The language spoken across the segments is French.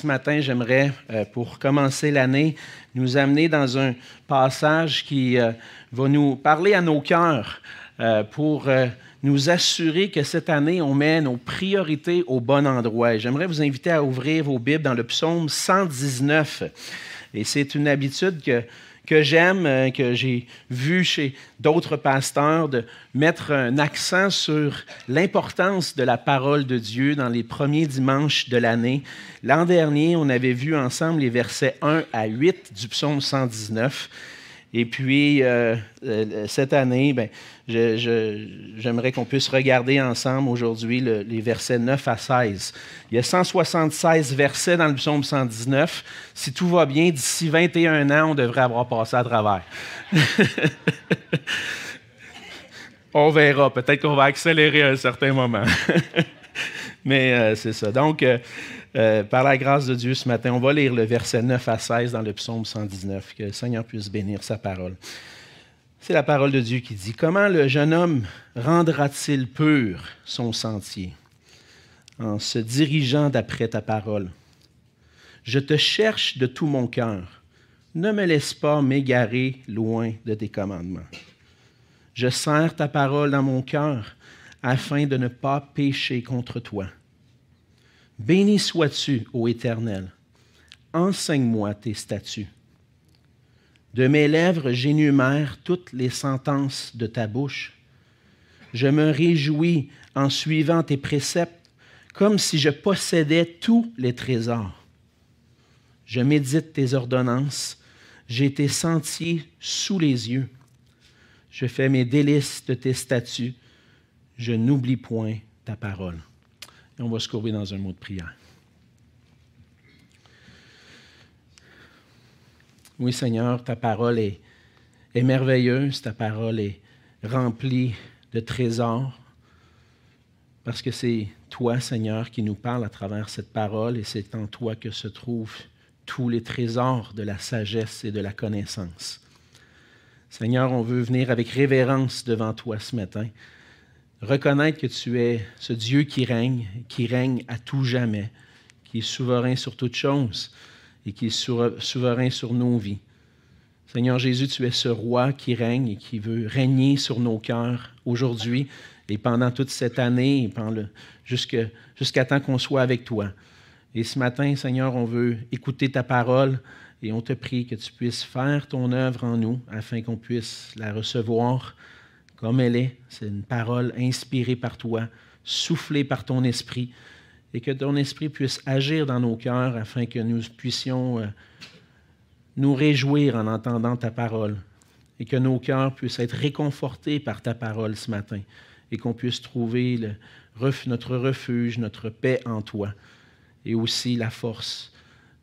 ce matin, j'aimerais, euh, pour commencer l'année, nous amener dans un passage qui euh, va nous parler à nos cœurs euh, pour nous assurer que cette année, on met nos priorités au bon endroit. J'aimerais vous inviter à ouvrir vos Bibles dans le psaume 119. Et c'est une habitude que que j'aime, euh, que j'ai vu chez d'autres pasteurs, de mettre un accent sur l'importance de la parole de Dieu dans les premiers dimanches de l'année. L'an dernier, on avait vu ensemble les versets 1 à 8 du psaume 119. Et puis, euh, euh, cette année, ben, j'aimerais qu'on puisse regarder ensemble aujourd'hui les versets 9 à 16. Il y a 176 versets dans le psaume 119. Si tout va bien, d'ici 21 ans, on devrait avoir passé à travers. on verra. Peut-être qu'on va accélérer à un certain moment. Mais euh, c'est ça. Donc, euh, par la grâce de Dieu, ce matin, on va lire le verset 9 à 16 dans le psaume 119. Que le Seigneur puisse bénir sa parole. C'est la parole de Dieu qui dit, Comment le jeune homme rendra-t-il pur son sentier en se dirigeant d'après ta parole? Je te cherche de tout mon cœur. Ne me laisse pas m'égarer loin de tes commandements. Je serre ta parole dans mon cœur afin de ne pas pécher contre toi. Béni sois-tu, ô Éternel. Enseigne-moi tes statuts. De mes lèvres, j'énumère toutes les sentences de ta bouche. Je me réjouis en suivant tes préceptes, comme si je possédais tous les trésors. Je médite tes ordonnances, j'ai tes sentiers sous les yeux. Je fais mes délices de tes statuts, je n'oublie point ta parole on va se courber dans un mot de prière. Oui, Seigneur, ta parole est, merveilleuse, ta parole est remplie de trésors, parce que c'est toi, Seigneur, qui nous parle à travers cette parole, et c'est en toi que se trouvent tous les trésors de la sagesse et de la connaissance. Seigneur, on veut venir avec révérence devant toi ce matin reconnaître que tu es ce Dieu qui règne, qui règne à tout jamais, qui est souverain sur toutes choses et qui est souverain sur nos vies. Seigneur Jésus, tu es ce roi qui règne et qui veut régner sur nos cœurs aujourd'hui et pendant toute cette année, jusqu'à temps qu'on soit avec toi. Et ce matin, Seigneur, on veut écouter ta parole et on te prie que tu puisses faire ton œuvre en nous afin qu'on puisse la recevoir comme elle est. C'est une parole inspirée par toi, soufflée par ton esprit, et que ton esprit puisse agir dans nos cœurs afin que nous puissions euh, nous réjouir en entendant ta parole, et que nos cœurs puissent être réconfortés par ta parole ce matin, et qu'on puisse trouver notre refuge, notre paix en toi, et aussi la force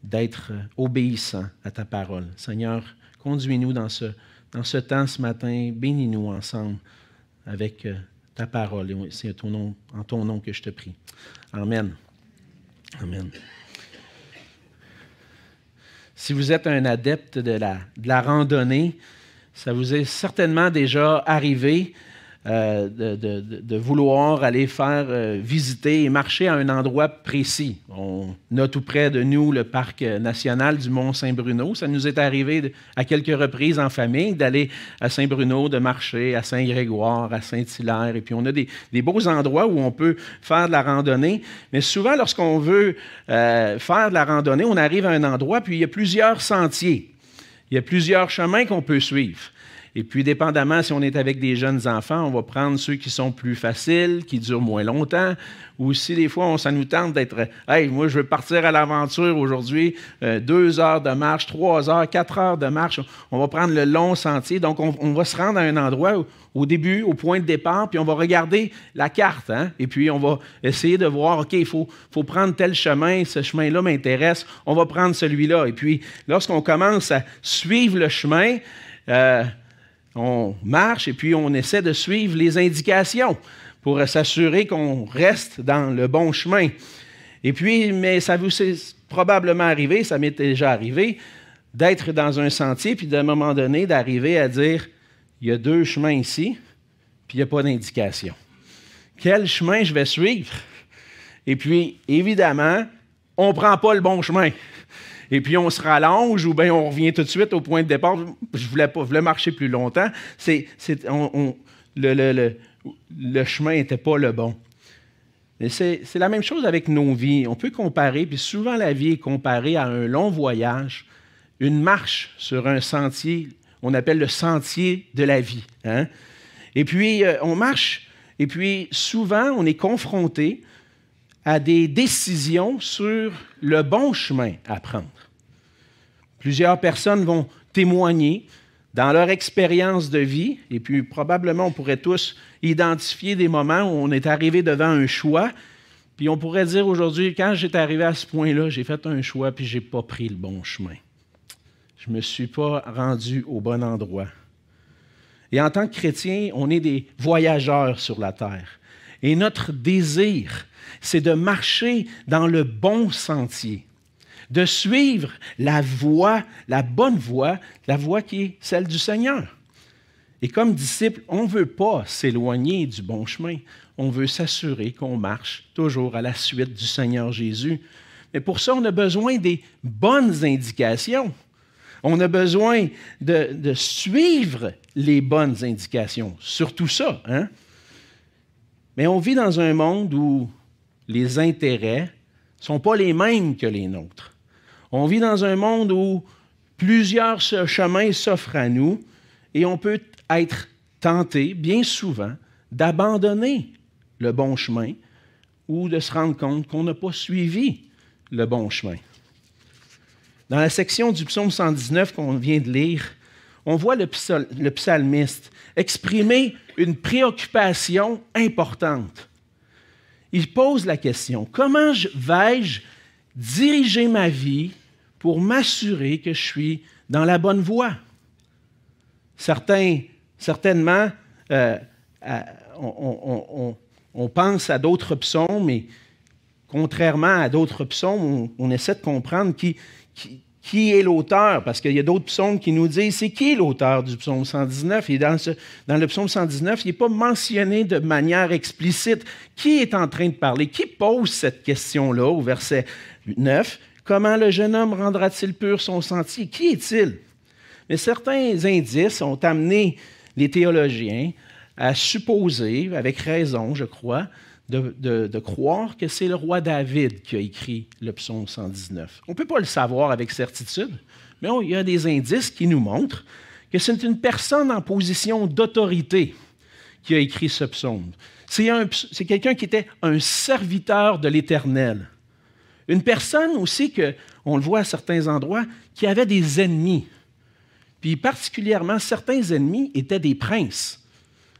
d'être euh, obéissant à ta parole. Seigneur, conduis-nous dans ce dans ce temps ce matin, bénis-nous ensemble avec euh, ta parole. C'est en ton nom que je te prie. Amen. Amen. Si vous êtes un adepte de la, de la randonnée, ça vous est certainement déjà arrivé euh, de, vouloir aller faire euh, visiter et marcher à un endroit précis. On a tout près de nous le parc national du Mont-Saint-Bruno. Ça nous est arrivé à quelques reprises en famille d'aller à Saint-Bruno, de marcher à Saint-Grégoire, à Saint-Hilaire. Et puis on a des, beaux endroits où on peut faire de la randonnée. Mais souvent, lorsqu'on veut euh, faire de la randonnée, on arrive à un endroit, puis il y a plusieurs sentiers. Il y a plusieurs chemins qu'on peut suivre. Et puis, dépendamment, si on est avec des jeunes enfants, on va prendre ceux qui sont plus faciles, qui durent moins longtemps. Ou si des fois, on, ça nous tente d'être Hey, moi, je veux partir à l'aventure aujourd'hui, euh, deux heures de marche, trois heures, quatre heures de marche. On va prendre le long sentier. Donc, on, va se rendre à un endroit au début, au point de départ, puis on va regarder la carte. Hein? Et puis, on va essayer de voir, OK, il faut, faut prendre tel chemin, ce chemin-là m'intéresse, on va prendre celui-là. Et puis, lorsqu'on commence à suivre le chemin, euh, on marche et puis on essaie de suivre les indications pour s'assurer qu'on reste dans le bon chemin. Et puis, mais ça vous est probablement arrivé, ça m'est déjà arrivé, d'être dans un sentier, puis d'un moment donné, d'arriver à dire, il y a deux chemins ici, puis il n'y a pas d'indication. Quel chemin je vais suivre? Et puis, évidemment, on ne prend pas le bon chemin. Et puis on se rallonge ou bien on revient tout de suite au point de départ. Je voulais pas, voulais marcher plus longtemps. C'est, le, le, chemin n'était pas le bon. C'est, c'est la même chose avec nos vies. On peut comparer, puis souvent la vie est comparée à un long voyage, une marche sur un sentier, on appelle le sentier de la vie. Hein. Et puis euh, on marche, et puis souvent on est confronté à des décisions sur le bon chemin à prendre. Plusieurs personnes vont témoigner dans leur expérience de vie, et puis probablement on pourrait tous identifier des moments où on est arrivé devant un choix, puis on pourrait dire aujourd'hui, quand j'étais arrivé à ce point-là, j'ai fait un choix, puis je n'ai pas pris le bon chemin. Je ne me suis pas rendu au bon endroit. Et en tant que chrétien, on est des voyageurs sur la terre. Et notre désir, c'est de marcher dans le bon sentier, de suivre la voie, la bonne voie, la voie qui est celle du Seigneur. Et comme disciple, on ne veut pas s'éloigner du bon chemin. On veut s'assurer qu'on marche toujours à la suite du Seigneur Jésus. Mais pour ça, on a besoin des bonnes indications. On a besoin de, de suivre les bonnes indications. Surtout ça. Hein? Mais on vit dans un monde où les intérêts ne sont pas les mêmes que les nôtres. On vit dans un monde où plusieurs chemins s'offrent à nous et on peut être tenté, bien souvent, d'abandonner le bon chemin ou de se rendre compte qu'on n'a pas suivi le bon chemin. Dans la section du psaume 119 qu'on vient de lire, on voit le, psalmiste exprimer une préoccupation importante il pose la question, comment vais-je diriger ma vie pour m'assurer que je suis dans la bonne voie? Certainement, euh, on, pense à d'autres psaumes, mais contrairement à d'autres psaumes, on, essaie de comprendre qui est l'auteur, parce qu'il y a d'autres psaumes qui nous disent c'est qui l'auteur du psaume 119. Et dans, dans le psaume 119, il n'est pas mentionné de manière explicite qui est en train de parler, qui pose cette question-là au verset 9. Comment le jeune homme rendra-t-il pur son sentier? Qui est-il? Mais certains indices ont amené les théologiens à supposer, avec raison, je crois, de, croire que c'est le roi David qui a écrit le psaume 119. On ne peut pas le savoir avec certitude, mais il y a des indices qui nous montrent que c'est une personne en position d'autorité qui a écrit ce psaume. C'est quelqu'un qui était un serviteur de l'Éternel. Une personne aussi que, on le voit à certains endroits, qui avait des ennemis. Puis particulièrement, certains ennemis étaient des princes.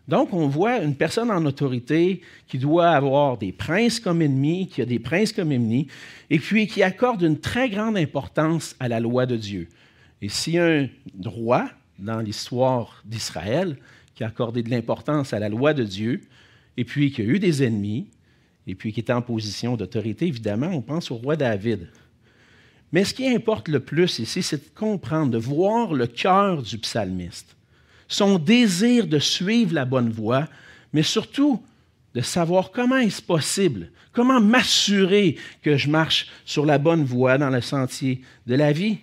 Donc, on voit une personne en autorité qui doit avoir des princes comme ennemis, qui a des princes comme ennemis, et puis qui accorde une très grande importance à la loi de Dieu. Et s'il y a un roi dans l'histoire d'Israël qui a accordé de l'importance à la loi de Dieu, et puis qui a eu des ennemis, et puis qui était en position d'autorité, évidemment, on pense au roi David. Mais ce qui importe le plus ici, c'est de comprendre, de voir le cœur du psalmiste son désir de suivre la bonne voie, mais surtout de savoir comment est-ce possible, comment m'assurer que je marche sur la bonne voie dans le sentier de la vie.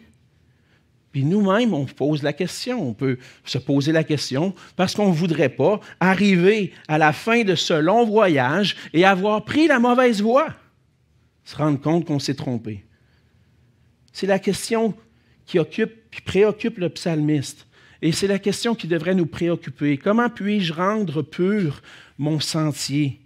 Puis nous-mêmes, on pose la question, on peut se poser la question parce qu'on ne voudrait pas arriver à la fin de ce long voyage et avoir pris la mauvaise voie, se rendre compte qu'on s'est trompé. C'est la question qui occupe, qui préoccupe le psalmiste. Et c'est la question qui devrait nous préoccuper. Comment puis-je rendre pur mon sentier?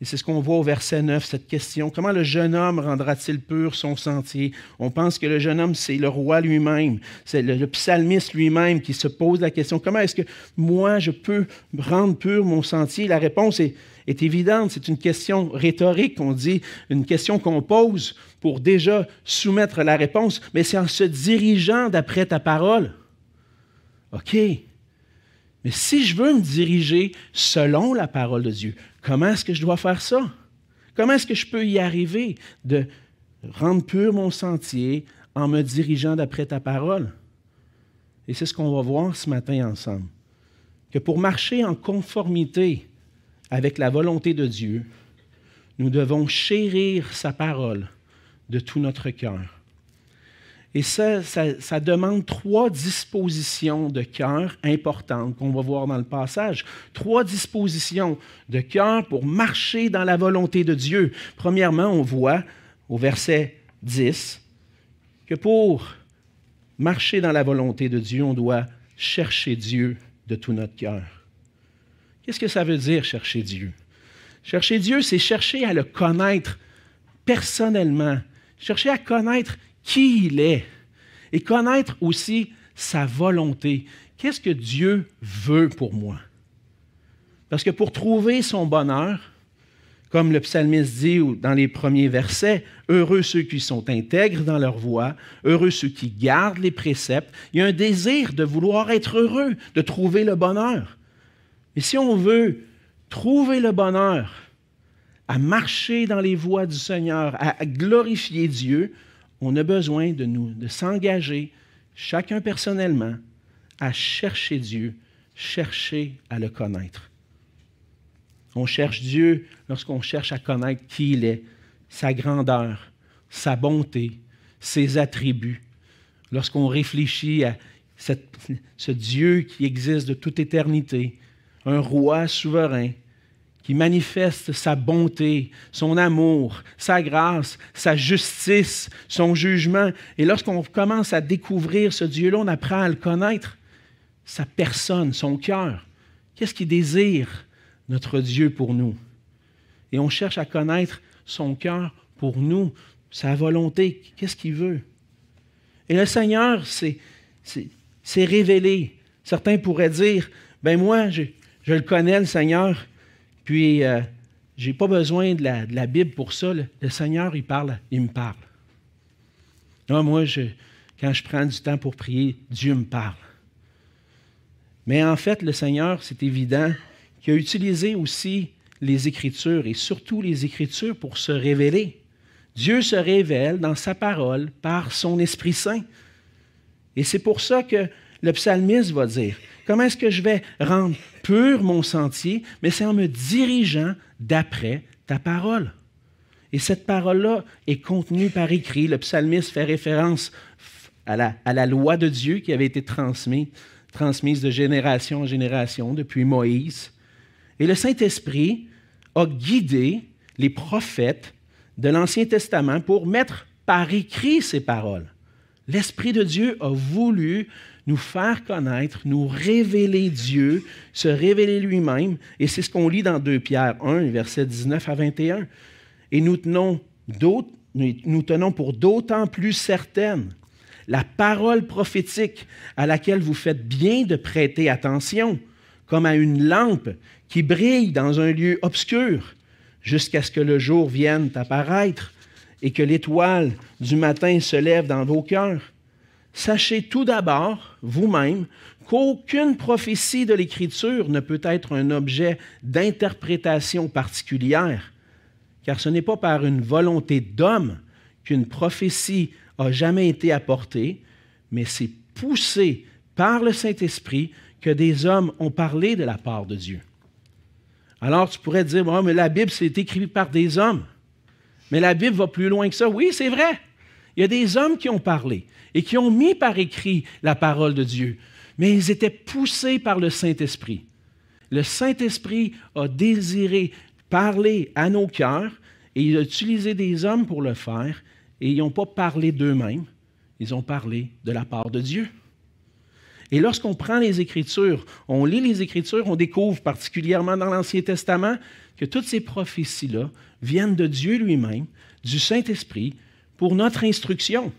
Et c'est ce qu'on voit au verset 9, cette question. Comment le jeune homme rendra-t-il pur son sentier? On pense que le jeune homme, c'est le roi lui-même. C'est le, psalmiste lui-même qui se pose la question. Comment est-ce que moi, je peux rendre pur mon sentier? La réponse est, est évidente. C'est une question rhétorique, on dit, une question qu'on pose pour déjà soumettre la réponse, mais c'est en se dirigeant d'après ta parole. OK, mais si je veux me diriger selon la parole de Dieu, comment est-ce que je dois faire ça? Comment est-ce que je peux y arriver de rendre pur mon sentier en me dirigeant d'après ta parole? Et c'est ce qu'on va voir ce matin ensemble. Que pour marcher en conformité avec la volonté de Dieu, nous devons chérir sa parole de tout notre cœur. Et ça, ça, demande trois dispositions de cœur importantes qu'on va voir dans le passage. Trois dispositions de cœur pour marcher dans la volonté de Dieu. Premièrement, on voit au verset 10 que pour marcher dans la volonté de Dieu, on doit chercher Dieu de tout notre cœur. Qu'est-ce que ça veut dire chercher Dieu? Chercher Dieu, c'est chercher à le connaître personnellement, chercher à connaître qui il est et connaître aussi sa volonté. Qu'est-ce que Dieu veut pour moi? Parce que pour trouver son bonheur, comme le psalmiste dit dans les premiers versets, heureux ceux qui sont intègres dans leur voie, heureux ceux qui gardent les préceptes, il y a un désir de vouloir être heureux, de trouver le bonheur. Mais si on veut trouver le bonheur, à marcher dans les voies du Seigneur, à glorifier Dieu, on a besoin de nous, de s'engager, chacun personnellement, à chercher Dieu, chercher à le connaître. On cherche Dieu lorsqu'on cherche à connaître qui il est, sa grandeur, sa bonté, ses attributs. Lorsqu'on réfléchit à ce Dieu qui existe de toute éternité, un roi souverain, qui manifeste sa bonté, son amour, sa grâce, sa justice, son jugement. Et lorsqu'on commence à découvrir ce Dieu-là, on apprend à le connaître, sa personne, son cœur. Qu'est-ce qu'il désire, notre Dieu, pour nous? Et on cherche à connaître son cœur pour nous, sa volonté, qu'est-ce qu'il veut? Et le Seigneur s'est révélé. Certains pourraient dire, ben moi, je, je le connais, le Seigneur, puis, euh, je n'ai pas besoin de la, Bible pour ça. Le, Seigneur, il parle, il me parle. moi, quand je prends du temps pour prier, Dieu me parle. Mais en fait, le Seigneur, c'est évident, qu'il a utilisé aussi les Écritures et surtout les Écritures pour se révéler. Dieu se révèle dans sa parole par son Esprit Saint. Et c'est pour ça que le psalmiste va dire, Comment est-ce que je vais rendre pur mon sentier? Mais c'est en me dirigeant d'après ta parole. Et cette parole-là est contenue par écrit. Le psalmiste fait référence à la, loi de Dieu qui avait été transmise de génération en génération depuis Moïse. Et le Saint-Esprit a guidé les prophètes de l'Ancien Testament pour mettre par écrit ces paroles. L'Esprit de Dieu a voulu nous faire connaître, nous révéler Dieu, se révéler lui-même. Et c'est ce qu'on lit dans 2 Pierre 1, versets 19 à 21. Et nous tenons, pour d'autant plus certaine la parole prophétique à laquelle vous faites bien de prêter attention, comme à une lampe qui brille dans un lieu obscur, jusqu'à ce que le jour vienne apparaître et que l'étoile du matin se lève dans vos cœurs Sachez tout d'abord, vous-même, qu'aucune prophétie de l'Écriture ne peut être un objet d'interprétation particulière, car ce n'est pas par une volonté d'homme qu'une prophétie a jamais été apportée, mais c'est poussé par le Saint-Esprit que des hommes ont parlé de la part de Dieu. Alors tu pourrais dire, mais la Bible, c'est écrit par des hommes. Mais la Bible va plus loin que ça. Oui, c'est vrai. Il y a des hommes qui ont parlé et qui ont mis par écrit la parole de Dieu, mais ils étaient poussés par le Saint-Esprit. Le Saint-Esprit a désiré parler à nos cœurs et il a utilisé des hommes pour le faire et ils n'ont pas parlé d'eux-mêmes, ils ont parlé de la part de Dieu. Et lorsqu'on prend les Écritures, on lit les Écritures, on découvre particulièrement dans l'Ancien Testament que toutes ces prophéties-là viennent de Dieu lui-même, du Saint-Esprit, pour notre instruction.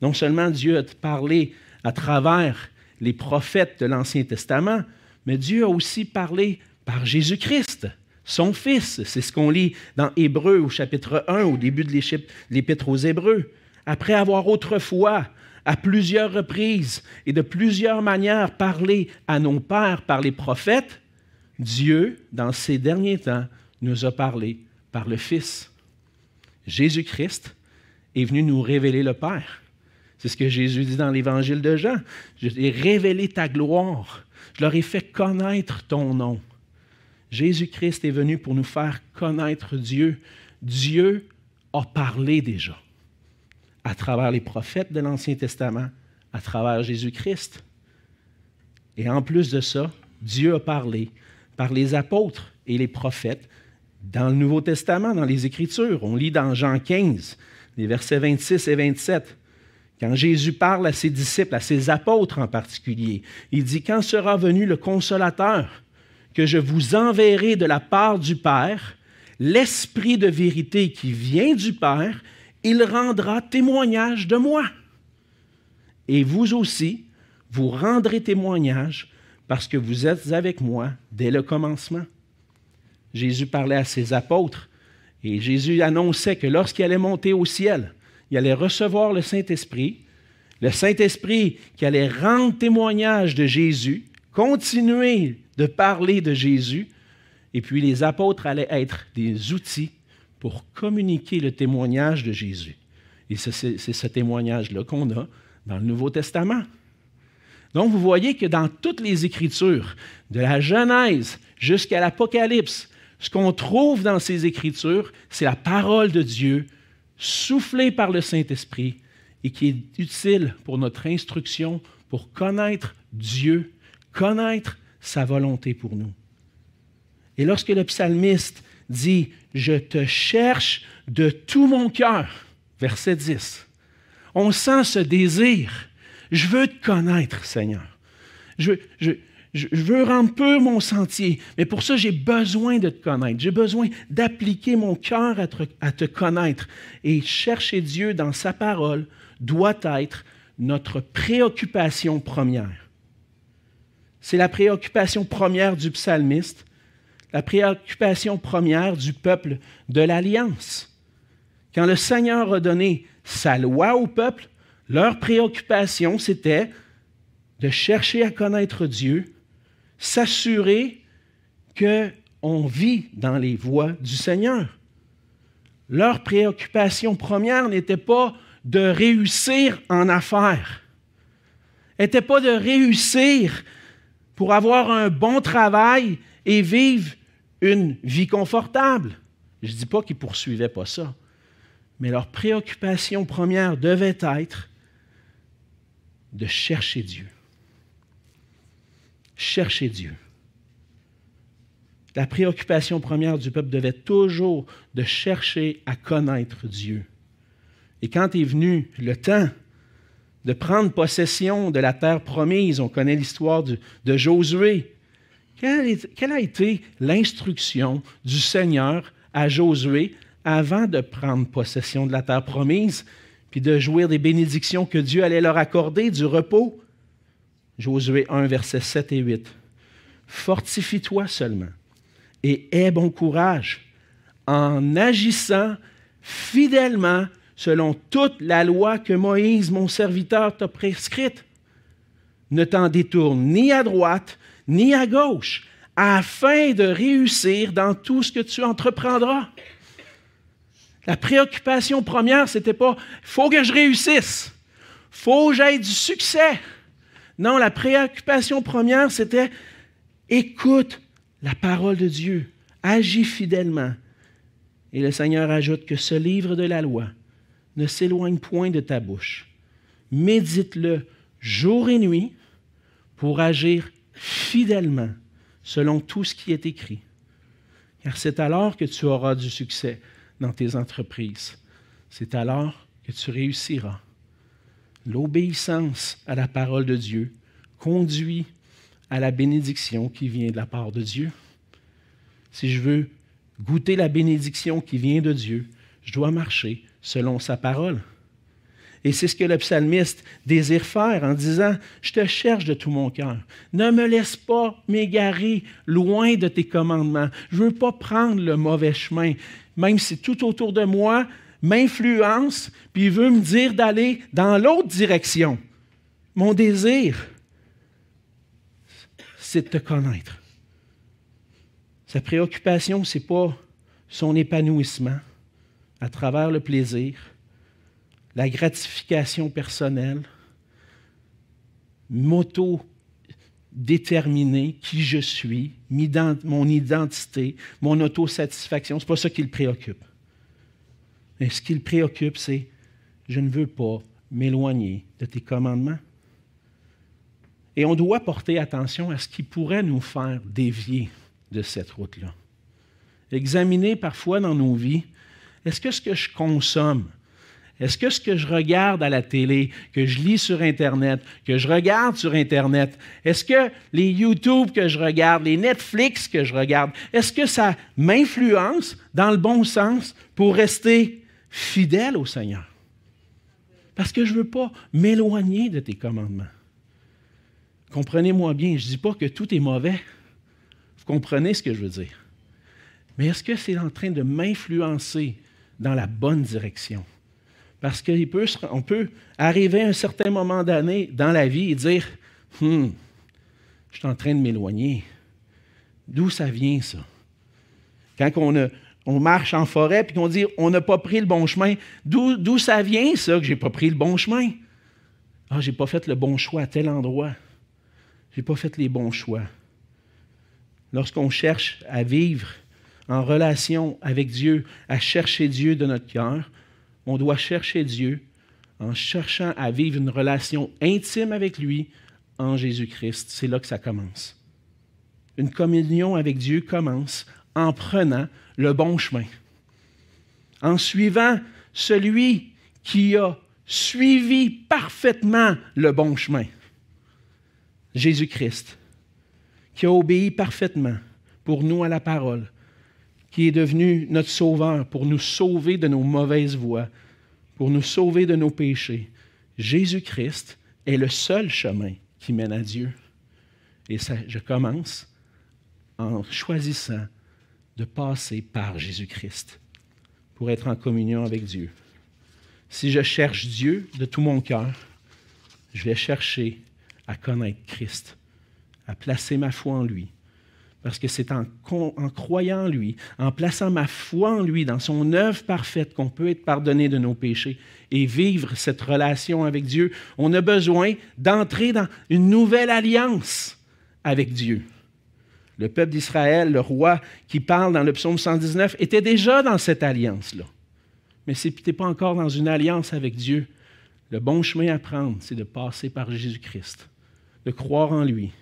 Non seulement Dieu a parlé à travers les prophètes de l'Ancien Testament, mais Dieu a aussi parlé par Jésus-Christ, son Fils. C'est ce qu'on lit dans Hébreu au chapitre 1, au début de l'Épître aux Hébreux. Après avoir autrefois, à plusieurs reprises et de plusieurs manières parlé à nos pères par les prophètes, Dieu, dans ces derniers temps, nous a parlé par le Fils. Jésus-Christ est venu nous révéler le Père. C'est ce que Jésus dit dans l'Évangile de Jean. Je révélé ta gloire. Je leur ai fait connaître ton nom. Jésus-Christ est venu pour nous faire connaître Dieu. Dieu a parlé déjà à travers les prophètes de l'Ancien Testament, à travers Jésus-Christ. Et en plus de ça, Dieu a parlé par les apôtres et les prophètes dans le Nouveau Testament, dans les Écritures. On lit dans Jean 15, les versets 26 et 27. Quand Jésus parle à ses disciples, à ses apôtres en particulier, il dit, Quand sera venu le consolateur que je vous enverrai de la part du Père, l'Esprit de vérité qui vient du Père, il rendra témoignage de moi. Et vous aussi, vous rendrez témoignage parce que vous êtes avec moi dès le commencement. Jésus parlait à ses apôtres et Jésus annonçait que lorsqu'il allait monter au ciel, il allait recevoir le Saint-Esprit, le Saint-Esprit qui allait rendre témoignage de Jésus, continuer de parler de Jésus, et puis les apôtres allaient être des outils pour communiquer le témoignage de Jésus. Et c'est ce témoignage-là qu'on a dans le Nouveau Testament. Donc, vous voyez que dans toutes les Écritures, de la Genèse jusqu'à l'Apocalypse, ce qu'on trouve dans ces Écritures, c'est la parole de Dieu soufflée par le Saint-Esprit et qui est utile pour notre instruction, pour connaître Dieu, connaître sa volonté pour nous. Et lorsque le psalmiste dit, Je te cherche de tout mon cœur, verset 10, on sent ce désir. Je veux te connaître, Seigneur. Je, je, je veux rendre peu mon sentier, mais pour ça, j'ai besoin de te connaître. J'ai besoin d'appliquer mon cœur à te, à te connaître. Et chercher Dieu dans sa parole doit être notre préoccupation première. C'est la préoccupation première du psalmiste, la préoccupation première du peuple de l'Alliance. Quand le Seigneur a donné sa loi au peuple, leur préoccupation, c'était de chercher à connaître Dieu, s'assurer qu'on vit dans les voies du Seigneur. Leur préoccupation première n'était pas de réussir en affaires, n'était pas de réussir pour avoir un bon travail et vivre une vie confortable. Je ne dis pas qu'ils ne poursuivaient pas ça, mais leur préoccupation première devait être de chercher Dieu. Chercher Dieu. La préoccupation première du peuple devait toujours de chercher à connaître Dieu. Et quand est venu le temps de prendre possession de la terre promise, on connaît l'histoire de, Josué. quelle a été l'instruction du Seigneur à Josué avant de prendre possession de la terre promise, puis de jouir des bénédictions que Dieu allait leur accorder, du repos. Josué 1, versets 7 et 8. Fortifie-toi seulement et aie bon courage en agissant fidèlement selon toute la loi que Moïse, mon serviteur, t'a prescrite. Ne t'en détourne ni à droite ni à gauche, afin de réussir dans tout ce que tu entreprendras. La préoccupation première, ce n'était pas faut que je réussisse, faut que j'aie du succès. Non, la préoccupation première, c'était écoute la parole de Dieu, agis fidèlement. Et le Seigneur ajoute que ce livre de la loi ne s'éloigne point de ta bouche. Médite-le jour et nuit pour agir fidèlement selon tout ce qui est écrit. Car c'est alors que tu auras du succès dans tes entreprises. C'est alors que tu réussiras. L'obéissance à la parole de Dieu conduit à la bénédiction qui vient de la part de Dieu. Si je veux goûter la bénédiction qui vient de Dieu, je dois marcher selon sa parole. Et c'est ce que le psalmiste désire faire en disant, je te cherche de tout mon cœur. Ne me laisse pas m'égarer loin de tes commandements. Je ne veux pas prendre le mauvais chemin même si tout autour de moi m'influence, puis il veut me dire d'aller dans l'autre direction. Mon désir, c'est de te connaître. Sa préoccupation, ce n'est pas son épanouissement à travers le plaisir, la gratification personnelle, m'auto déterminer qui je suis, mon identité, mon autosatisfaction. Ce n'est pas ça qui le préoccupe. Mais ce qui le préoccupe, c'est je ne veux pas m'éloigner de tes commandements. Et on doit porter attention à ce qui pourrait nous faire dévier de cette route-là. Examiner parfois dans nos vies, est-ce que ce que je consomme, est-ce que ce que je regarde à la télé, que je lis sur Internet, que je regarde sur Internet, est-ce que les YouTube que je regarde, les Netflix que je regarde, est-ce que ça m'influence dans le bon sens pour rester fidèle au Seigneur? Parce que je ne veux pas m'éloigner de tes commandements. Comprenez-moi bien, je ne dis pas que tout est mauvais. Vous comprenez ce que je veux dire. Mais est-ce que c'est en train de m'influencer dans la bonne direction? Parce qu'on peut, arriver à un certain moment d'année dans la vie et dire Hum, je suis en train de m'éloigner. D'où ça vient, ça? Quand on, on marche en forêt et qu'on dit on n'a pas pris le bon chemin, d'où ça vient, ça, que je n'ai pas pris le bon chemin? Ah, je n'ai pas fait le bon choix à tel endroit. Je n'ai pas fait les bons choix. Lorsqu'on cherche à vivre en relation avec Dieu, à chercher Dieu de notre cœur, on doit chercher Dieu en cherchant à vivre une relation intime avec lui en Jésus-Christ. C'est là que ça commence. Une communion avec Dieu commence en prenant le bon chemin, en suivant celui qui a suivi parfaitement le bon chemin, Jésus-Christ, qui a obéi parfaitement pour nous à la parole, qui est devenu notre sauveur pour nous sauver de nos mauvaises voies, pour nous sauver de nos péchés. Jésus-Christ est le seul chemin qui mène à Dieu. Et ça, je commence en choisissant de passer par Jésus-Christ pour être en communion avec Dieu. Si je cherche Dieu de tout mon cœur, je vais chercher à connaître Christ, à placer ma foi en lui, parce que c'est en, croyant en lui, en plaçant ma foi en lui, dans son œuvre parfaite, qu'on peut être pardonné de nos péchés et vivre cette relation avec Dieu. On a besoin d'entrer dans une nouvelle alliance avec Dieu. Le peuple d'Israël, le roi qui parle dans le psaume 119, était déjà dans cette alliance-là. Mais si tu n'es pas encore dans une alliance avec Dieu, le bon chemin à prendre, c'est de passer par Jésus-Christ, de croire en lui,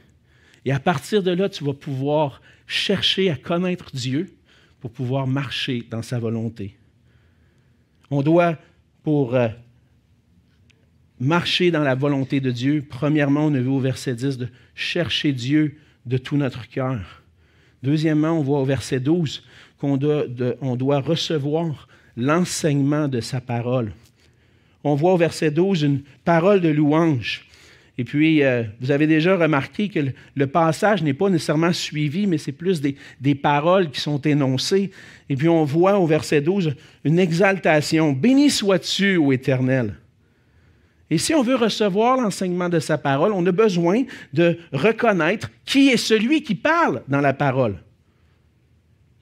et à partir de là, tu vas pouvoir chercher à connaître Dieu pour pouvoir marcher dans sa volonté. On doit, pour euh, marcher dans la volonté de Dieu, premièrement, on a vu au verset 10 de chercher Dieu de tout notre cœur. Deuxièmement, on voit au verset 12 qu'on doit, recevoir l'enseignement de sa parole. On voit au verset 12 une parole de louange. Et puis, euh, vous avez déjà remarqué que le, passage n'est pas nécessairement suivi, mais c'est plus des, des, paroles qui sont énoncées. Et puis, on voit au verset 12 une exaltation. Béni sois-tu, ô Éternel. Et si on veut recevoir l'enseignement de sa parole, on a besoin de reconnaître qui est celui qui parle dans la parole.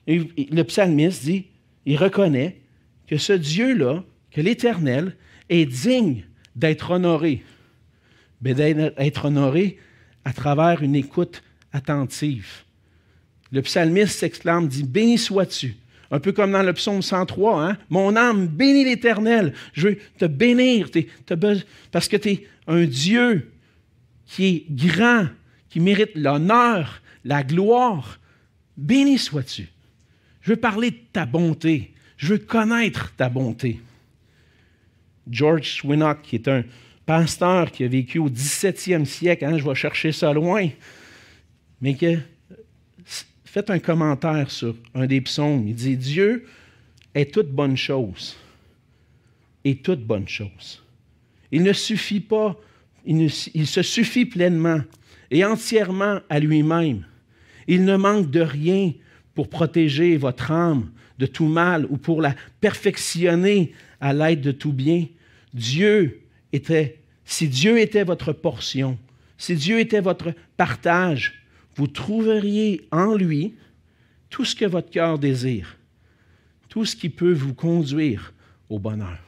Le psalmiste dit, il reconnaît que ce Dieu-là, que l'Éternel, est digne d'être honoré d'être honoré à travers une écoute attentive. Le psalmiste s'exclame, dit, Béni sois-tu. Un peu comme dans le psaume 103, hein? Mon âme bénit l'Éternel. Je veux te bénir parce que tu es un Dieu qui est grand, qui mérite l'honneur, la gloire. Béni sois-tu. Je veux parler de ta bonté. Je veux connaître ta bonté. George Swinnock, qui est un, pasteur qui a vécu au 17e siècle, hein, je vais chercher ça loin, mais que faites un commentaire sur un des psaumes. Il dit Dieu est toute bonne chose. Et toute bonne chose. Il ne suffit pas, il, il se suffit pleinement et entièrement à lui-même. Il ne manque de rien pour protéger votre âme de tout mal ou pour la perfectionner à l'aide de tout bien. Dieu était, si Dieu était votre portion, si Dieu était votre partage, vous trouveriez en lui tout ce que votre cœur désire, tout ce qui peut vous conduire au bonheur.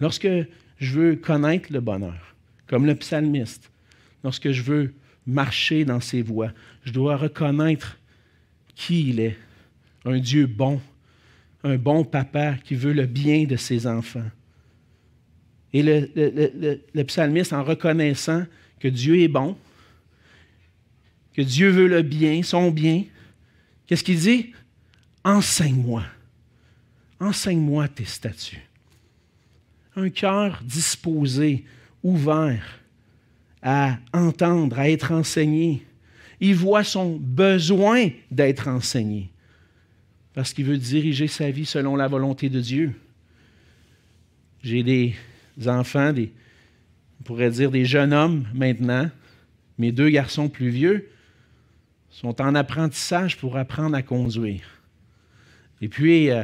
Lorsque je veux connaître le bonheur, comme le psalmiste, lorsque je veux marcher dans ses voies, je dois reconnaître qui il est, un Dieu bon, un bon papa qui veut le bien de ses enfants. Et le, psalmiste, en reconnaissant que Dieu est bon, que Dieu veut le bien, son bien, qu'est-ce qu'il dit? Enseigne-moi. Enseigne-moi tes statuts. Un cœur disposé, ouvert à entendre, à être enseigné. Il voit son besoin d'être enseigné parce qu'il veut diriger sa vie selon la volonté de Dieu. J'ai des enfants, des, on pourrait dire des jeunes hommes maintenant. Mes deux garçons plus vieux sont en apprentissage pour apprendre à conduire. Et puis, euh,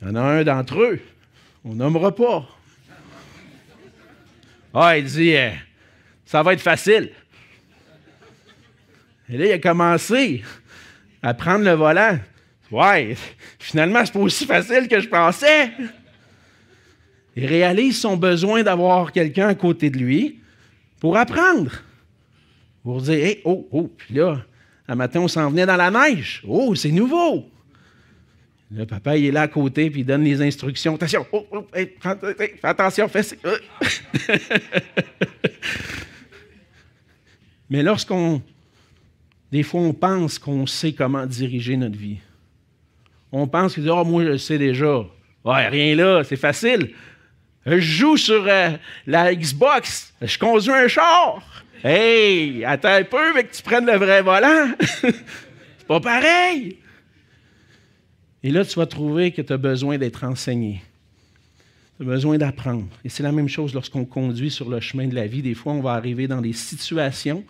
il y en a un d'entre eux, on nommera pas. Ah, il dit, euh, ça va être facile. Et là, il a commencé à prendre le volant. Ouais, finalement, c'est pas aussi facile que je pensais. Il réalise son besoin d'avoir quelqu'un à côté de lui pour apprendre. Pour dire, hey, oh, oh, puis là, un matin, on s'en venait dans la neige. Oh, c'est nouveau. Le papa, il est là à côté, puis il donne les instructions. Attention, oh, oh, fais attention, fais ça. Mais lorsqu'on, des fois, on pense qu'on sait comment diriger notre vie. On pense que, oh, moi, je le sais déjà. Rien là, c'est facile. Je joue sur euh, la Xbox, je conduis un char. Hey, attends un peu, mais que tu prennes le vrai volant. c'est pas pareil. Et là, tu vas trouver que tu as besoin d'être enseigné. Tu as besoin d'apprendre. Et c'est la même chose lorsqu'on conduit sur le chemin de la vie. Des fois, on va arriver dans des situations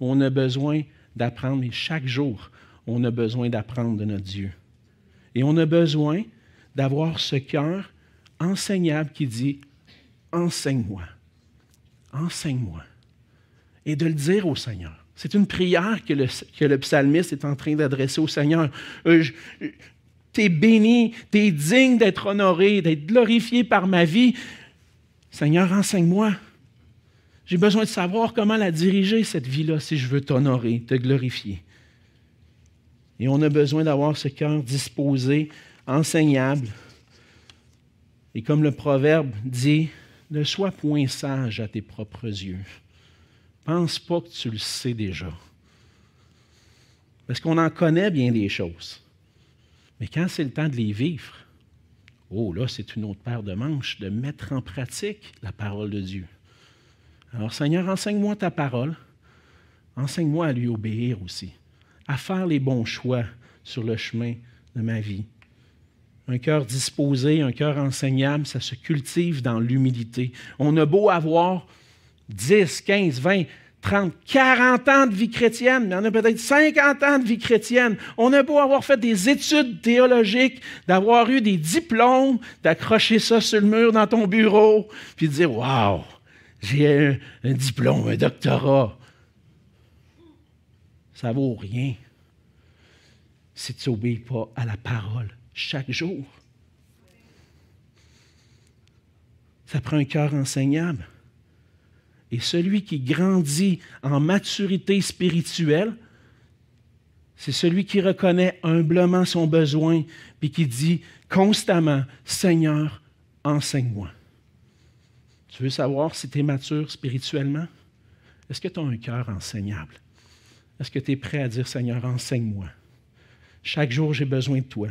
où on a besoin d'apprendre, mais chaque jour, on a besoin d'apprendre de notre Dieu. Et on a besoin d'avoir ce cœur enseignable qui dit Enseigne-moi, enseigne-moi. Et de le dire au Seigneur. C'est une prière que le, psalmiste est en train d'adresser au Seigneur. Euh, tu es béni, tu es digne d'être honoré, d'être glorifié par ma vie. Seigneur, enseigne-moi. J'ai besoin de savoir comment la diriger, cette vie-là, si je veux t'honorer, te glorifier. Et on a besoin d'avoir ce cœur disposé, enseignable. Et comme le proverbe dit, ne sois point sage à tes propres yeux. Pense pas que tu le sais déjà. Parce qu'on en connaît bien des choses. Mais quand c'est le temps de les vivre, oh là, c'est une autre paire de manches de mettre en pratique la parole de Dieu. Alors Seigneur, enseigne-moi ta parole. Enseigne-moi à lui obéir aussi à faire les bons choix sur le chemin de ma vie. Un cœur disposé, un cœur enseignable, ça se cultive dans l'humilité. On a beau avoir 10, 15, 20, 30, 40 ans de vie chrétienne, mais on a peut-être 50 ans de vie chrétienne. On a beau avoir fait des études théologiques, d'avoir eu des diplômes, d'accrocher ça sur le mur dans ton bureau, puis de dire Waouh, j'ai un, un diplôme, un doctorat ça vaut rien si tu n'obéis pas à la parole chaque jour. Ça prend un cœur enseignable. Celui qui grandit en maturité spirituelle, c'est celui qui reconnaît humblement son besoin, puis qui dit constamment, Seigneur, enseigne-moi. Tu veux savoir si tu es mature spirituellement? Est-ce que tu as un cœur enseignable? Est-ce que tu es prêt à dire, Seigneur, enseigne-moi? Chaque jour, j'ai besoin de toi.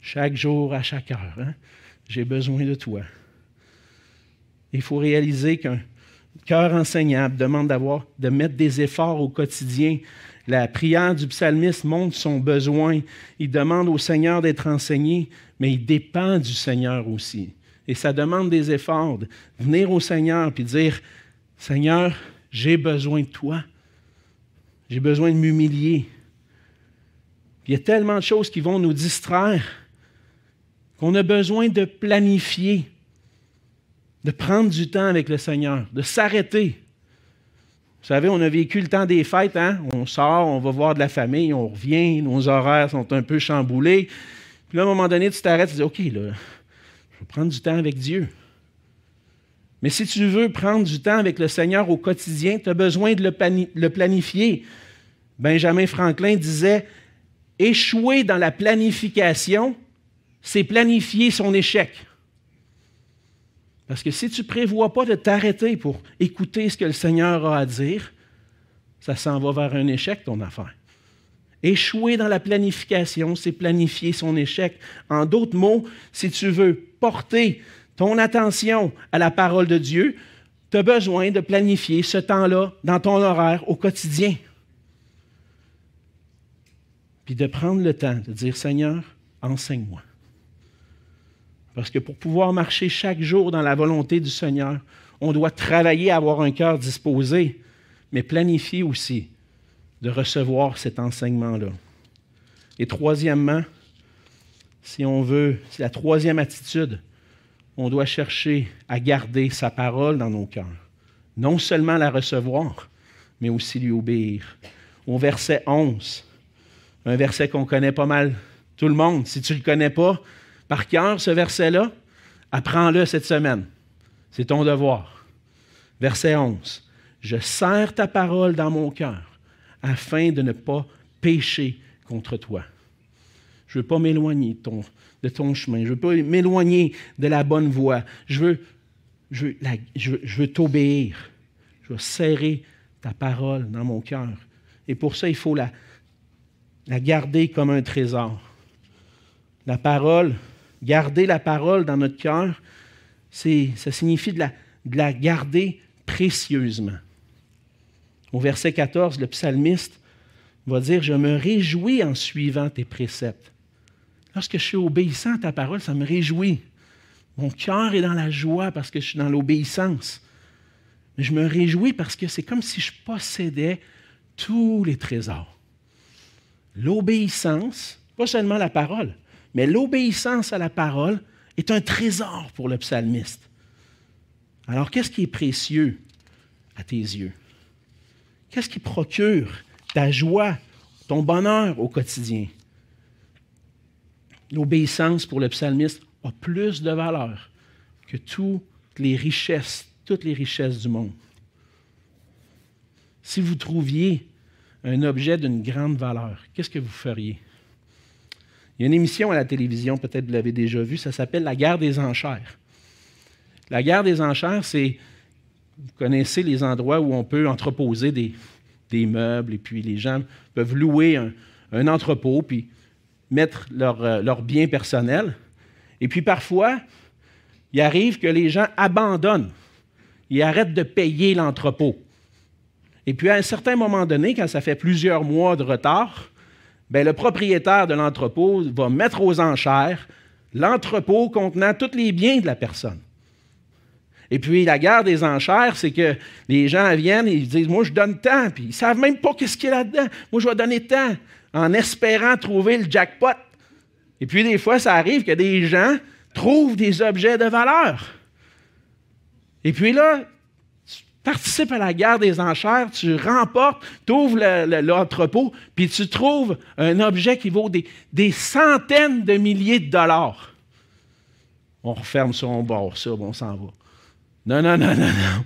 Chaque jour, à chaque heure, hein? j'ai besoin de toi. Il faut réaliser qu'un cœur enseignable demande d'avoir, de mettre des efforts au quotidien. La prière du psalmiste montre son besoin. Il demande au Seigneur d'être enseigné, mais il dépend du Seigneur aussi. Et ça demande des efforts. De venir au Seigneur et dire Seigneur, j'ai besoin de toi. J'ai besoin de m'humilier. Il y a tellement de choses qui vont nous distraire qu'on a besoin de planifier, de prendre du temps avec le Seigneur, de s'arrêter. Vous savez, on a vécu le temps des fêtes, hein? on sort, on va voir de la famille, on revient, nos horaires sont un peu chamboulés. Puis là, à un moment donné, tu t'arrêtes, tu dis, OK, là, je vais prendre du temps avec Dieu. Mais si tu veux prendre du temps avec le Seigneur au quotidien, tu as besoin de le planifier. Benjamin Franklin disait Échouer dans la planification, c'est planifier son échec. Parce que si tu ne prévois pas de t'arrêter pour écouter ce que le Seigneur a à dire, ça s'en va vers un échec, ton affaire. Échouer dans la planification, c'est planifier son échec. En d'autres mots, si tu veux porter ton attention à la parole de Dieu, tu as besoin de planifier ce temps-là dans ton horaire au quotidien. Puis de prendre le temps de dire, Seigneur, enseigne-moi. Parce que pour pouvoir marcher chaque jour dans la volonté du Seigneur, on doit travailler à avoir un cœur disposé, mais planifier aussi de recevoir cet enseignement-là. Et troisièmement, si on veut, c'est la troisième attitude, on doit chercher à garder sa parole dans nos cœurs. Non seulement la recevoir, mais aussi lui obéir. Au verset 11, un verset qu'on connaît pas mal tout le monde. Si tu ne le connais pas, par cœur, ce verset-là, apprends-le cette semaine. C'est ton devoir. Verset 11. Je serre ta parole dans mon cœur afin de ne pas pécher contre toi. Je ne veux pas m'éloigner de ton, chemin. Je ne veux pas m'éloigner de la bonne voie. Je veux, je veux, je veux t'obéir. Je veux serrer ta parole dans mon cœur. Et pour ça, il faut la garder comme un trésor. La parole, Garder la parole dans notre cœur, ça signifie de la, de la garder précieusement. Au verset 14, le psalmiste va dire, je me réjouis en suivant tes préceptes. Lorsque je suis obéissant à ta parole, ça me réjouit. Mon cœur est dans la joie parce que je suis dans l'obéissance. Mais je me réjouis parce que c'est comme si je possédais tous les trésors. L'obéissance, pas seulement la parole, mais l'obéissance à la parole est un trésor pour le psalmiste. Alors, qu'est-ce qui est précieux à tes yeux? Qu'est-ce qui procure ta joie, ton bonheur au quotidien? L'obéissance pour le psalmiste a plus de valeur que toutes les richesses, toutes les richesses du monde. Si vous trouviez un objet d'une grande valeur, qu'est-ce que vous feriez? Il y a une émission à la télévision, peut-être vous l'avez déjà vue, ça s'appelle La guerre des enchères. La guerre des enchères, c'est, vous connaissez les endroits où on peut entreposer des, meubles et puis les gens peuvent louer un, entrepôt puis mettre leurs euh, biens personnels. Et puis parfois, il arrive que les gens abandonnent. Ils arrêtent de payer l'entrepôt. Et puis à un certain moment donné, quand ça fait plusieurs mois de retard, ben, le propriétaire de l'entrepôt va mettre aux enchères l'entrepôt contenant tous les biens de la personne. Et puis, la guerre des enchères, c'est que les gens viennent et ils disent Moi, je donne tant, puis ils ne savent même pas qu'est-ce qu'il y a là-dedans. Moi, je vais donner tant, en espérant trouver le jackpot. Et puis, des fois, ça arrive que des gens trouvent des objets de valeur. Et puis là, participe à la guerre des enchères, tu remportes, tu ouvres l'entrepôt, puis tu trouves un objet qui vaut des, centaines de milliers de dollars. On referme son bord, ça, on s'en va. Non, non, non, non, non.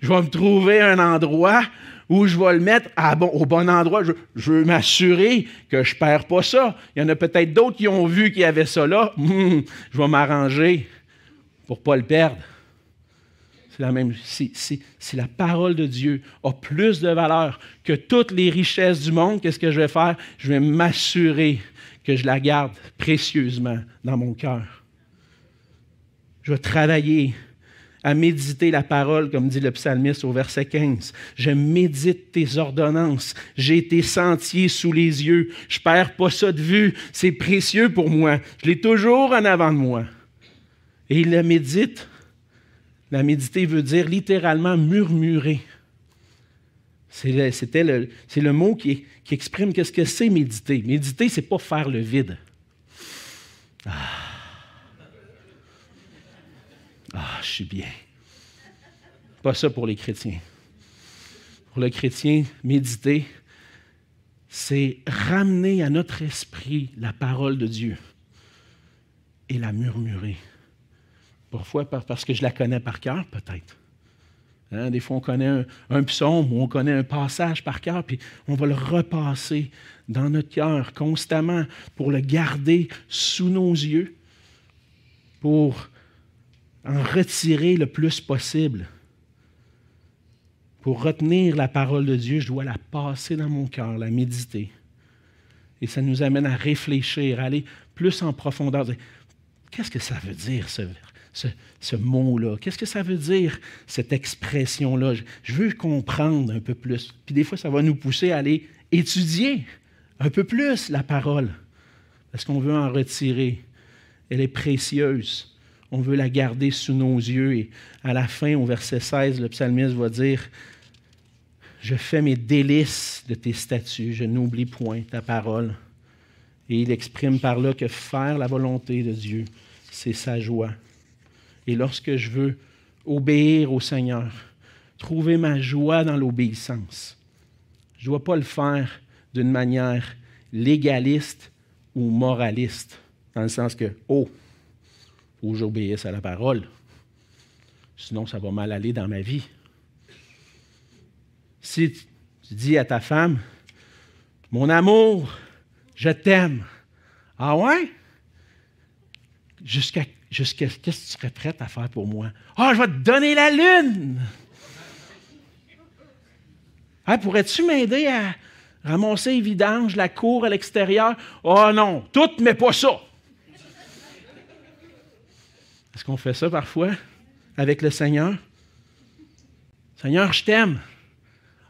Je vais me trouver un endroit où je vais le mettre au bon endroit. Je, veux m'assurer que je ne perds pas ça. Il y en a peut-être d'autres qui ont vu qu'il y avait ça là. je vais m'arranger pour ne pas le perdre. C'est la même. Si, si, la parole de Dieu a plus de valeur que toutes les richesses du monde, qu'est-ce que je vais faire? Je vais m'assurer que je la garde précieusement dans mon cœur. Je vais travailler à méditer la parole, comme dit le psalmiste au verset 15. Je médite tes ordonnances. J'ai tes sentiers sous les yeux. Je perds pas ça de vue. C'est précieux pour moi. Je l'ai toujours en avant de moi. Et il le médite la méditer veut dire littéralement murmurer. C'est le, mot qui, exprime qu'est-ce que c'est méditer. Méditer, c'est pas faire le vide. Ah. ah, je suis bien. Pas ça pour les chrétiens. Pour le chrétien, méditer, c'est ramener à notre esprit la parole de Dieu et la murmurer. Parfois parce que je la connais par cœur, peut-être. Hein, des fois, on connaît un, un, psaume ou on connaît un passage par cœur, puis on va le repasser dans notre cœur constamment pour le garder sous nos yeux, pour en retirer le plus possible. Pour retenir la parole de Dieu, je dois la passer dans mon cœur, la méditer. Et ça nous amène à réfléchir, à aller plus en profondeur. Qu'est-ce que ça veut dire, ce, ce, mot-là? Qu'est-ce que ça veut dire, cette expression-là? Je veux comprendre un peu plus. Puis des fois, ça va nous pousser à aller étudier un peu plus la parole, parce qu'on veut en retirer. Elle est précieuse. On veut la garder sous nos yeux. Et à la fin, au verset 16, le psalmiste va dire je fais mes délices de tes statuts, je n'oublie point ta parole. Et il exprime par là que faire la volonté de Dieu, c'est sa joie. Et lorsque je veux obéir au Seigneur, trouver ma joie dans l'obéissance, je ne dois pas le faire d'une manière légaliste ou moraliste, dans le sens que, oh, faut que j'obéisse à la parole, sinon ça va mal aller dans ma vie. Si tu dis à ta femme, mon amour, je t'aime. Ah ouais? Jusqu'à jusqu'à qu'est-ce que tu serais prête à faire pour moi? Ah, je vais te donner la lune! Ah, pourrais-tu m'aider à ramasser les vidanges, la cour à l'extérieur? Oh non, tout, mais pas ça! Est-ce qu'on fait ça parfois avec le Seigneur? Seigneur, je t'aime.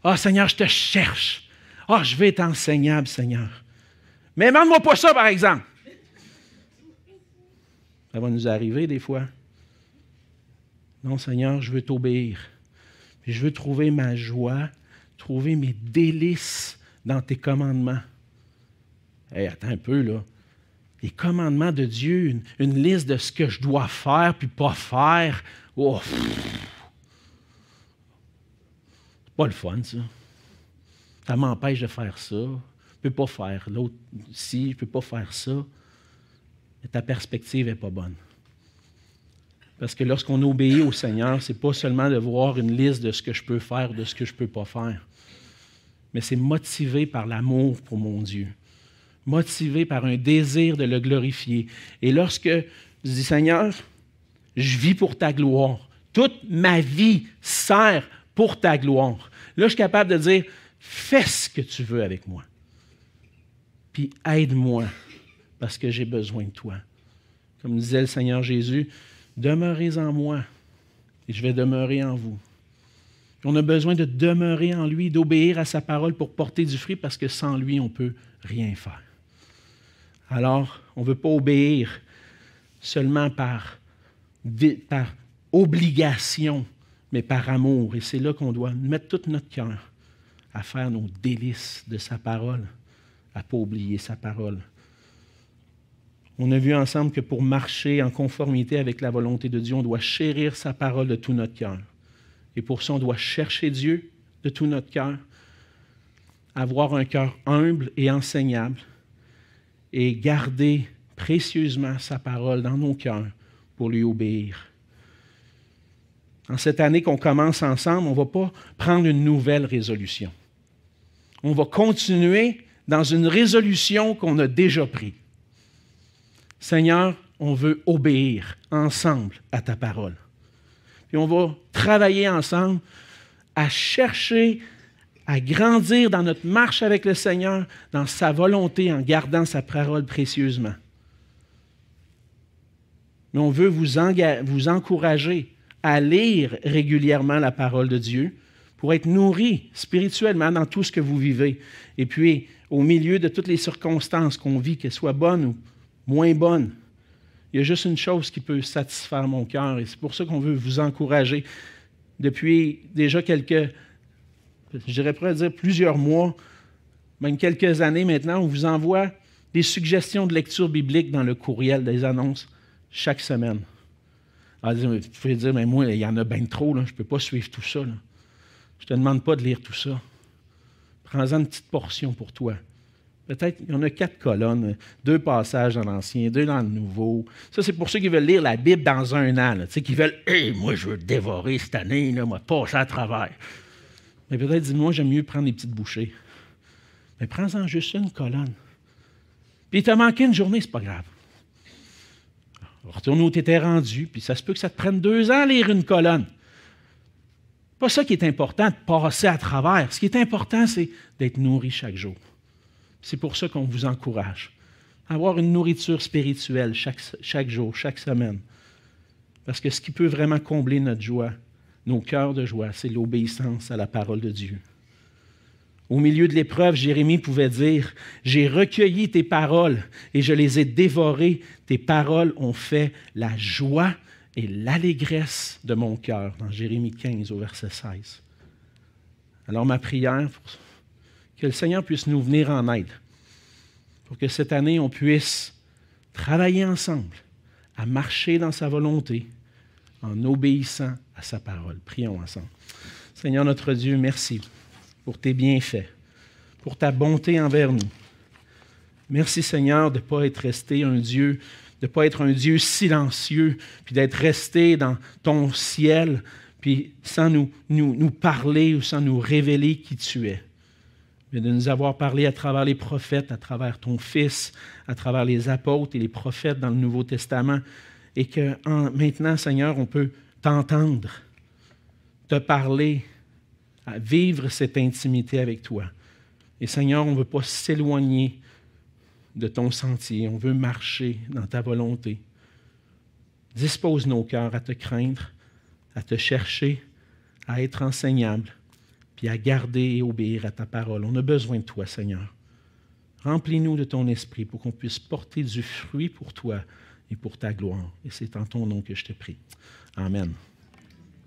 Ah, oh, Seigneur, je te cherche. Ah, oh, je vais être enseignable, Seigneur. Mais demande-moi pas ça, par exemple. Ça va nous arriver des fois. Non, Seigneur, je veux t'obéir. Je veux trouver ma joie, trouver mes délices dans tes commandements. Hé, attends un peu, là. Les commandements de Dieu, une, liste de ce que je dois faire puis pas faire. Oh, pas le fun, ça. Ça m'empêche de faire ça. Je ne peux pas faire l'autre ci, je ne peux pas faire ça. Ta perspective n'est pas bonne. Parce que lorsqu'on obéit au Seigneur, ce n'est pas seulement de voir une liste de ce que je peux faire, de ce que je ne peux pas faire, mais c'est motivé par l'amour pour mon Dieu, motivé par un désir de le glorifier. Et lorsque je dis, Seigneur, je vis pour ta gloire, toute ma vie sert pour ta gloire. Là, je suis capable de dire, fais ce que tu veux avec moi. Puis aide-moi parce que j'ai besoin de toi. Comme disait le Seigneur Jésus, demeurez en moi et je vais demeurer en vous. On a besoin de demeurer en lui, d'obéir à sa parole pour porter du fruit parce que sans lui, on ne peut rien faire. Alors, on ne veut pas obéir seulement par, obligation, mais par amour. Et c'est là qu'on doit mettre tout notre cœur à faire nos délices de sa parole, à ne pas oublier sa parole. On a vu ensemble que pour marcher en conformité avec la volonté de Dieu, on doit chérir sa parole de tout notre cœur. Et pour ça, on doit chercher Dieu de tout notre cœur, avoir un cœur humble et enseignable, et garder précieusement sa parole dans nos cœurs pour lui obéir. En cette année qu'on commence ensemble, on ne va pas prendre une nouvelle résolution. On va continuer dans une résolution qu'on a déjà prise. Seigneur, on veut obéir ensemble à ta parole. Puis on va travailler ensemble à chercher à grandir dans notre marche avec le Seigneur, dans sa volonté, en gardant sa parole précieusement. Mais on veut vous, vous encourager à lire régulièrement la parole de Dieu pour être nourri spirituellement dans tout ce que vous vivez. Et puis, au milieu de toutes les circonstances qu'on vit, qu'elles soient bonnes ou moins bonnes, il y a juste une chose qui peut satisfaire mon cœur et c'est pour ça qu'on veut vous encourager. Depuis déjà quelques, je dirais pas dire plusieurs mois, même quelques années maintenant, on vous envoie des suggestions de lecture biblique dans le courriel des annonces chaque semaine. Alors, vous pouvez dire, mais moi, il y en a bien trop, je ne peux pas suivre tout ça. Je ne te demande pas de lire tout ça. Prends-en une petite portion pour toi. Peut-être il y en a quatre colonnes, deux passages dans l'Ancien, deux dans le Nouveau. Ça, c'est pour ceux qui veulent lire la Bible dans un an, sais, qui veulent Hé, moi, je veux dévorer cette année, là, moi, passer à travers. Mais peut-être, dis-moi, j'aime mieux prendre des petites bouchées. Mais prends-en juste une colonne. Puis t'a manqué une journée, c'est pas grave. Retourne où tu étais rendu, puis ça se peut que ça te prenne deux ans à lire une colonne. Pas ça qui est important, de passer à travers. Ce qui est important, c'est d'être nourri chaque jour. C'est pour ça qu'on vous encourage. Avoir une nourriture spirituelle chaque, chaque jour, chaque semaine. Parce que ce qui peut vraiment combler notre joie, nos cœurs de joie, c'est l'obéissance à la parole de Dieu. Au milieu de l'épreuve, Jérémie pouvait dire, J'ai recueilli tes paroles et je les ai dévorées. Tes paroles ont fait la joie et l'allégresse de mon cœur, dans Jérémie 15 au verset 16. Alors ma prière, que le Seigneur puisse nous venir en aide, pour que cette année on puisse travailler ensemble à marcher dans sa volonté en obéissant à sa parole. Prions ensemble. Seigneur notre Dieu, merci pour tes bienfaits, pour ta bonté envers nous. Merci Seigneur de ne pas être resté un Dieu, de ne pas être un Dieu silencieux, puis d'être resté dans ton ciel, puis sans nous, nous, nous parler ou sans nous révéler qui tu es de nous avoir parlé à travers les prophètes, à travers ton Fils, à travers les apôtres et les prophètes dans le Nouveau Testament, et que maintenant, Seigneur, on peut t'entendre, te parler, vivre cette intimité avec toi. Et Seigneur, on ne veut pas s'éloigner de ton sentier, on veut marcher dans ta volonté. Dispose nos cœurs à te craindre, à te chercher, à être enseignables à garder et obéir à ta parole. On a besoin de toi, Seigneur. Remplis-nous de ton esprit pour qu'on puisse porter du fruit pour toi et pour ta gloire. Et c'est en ton nom que je te prie. Amen.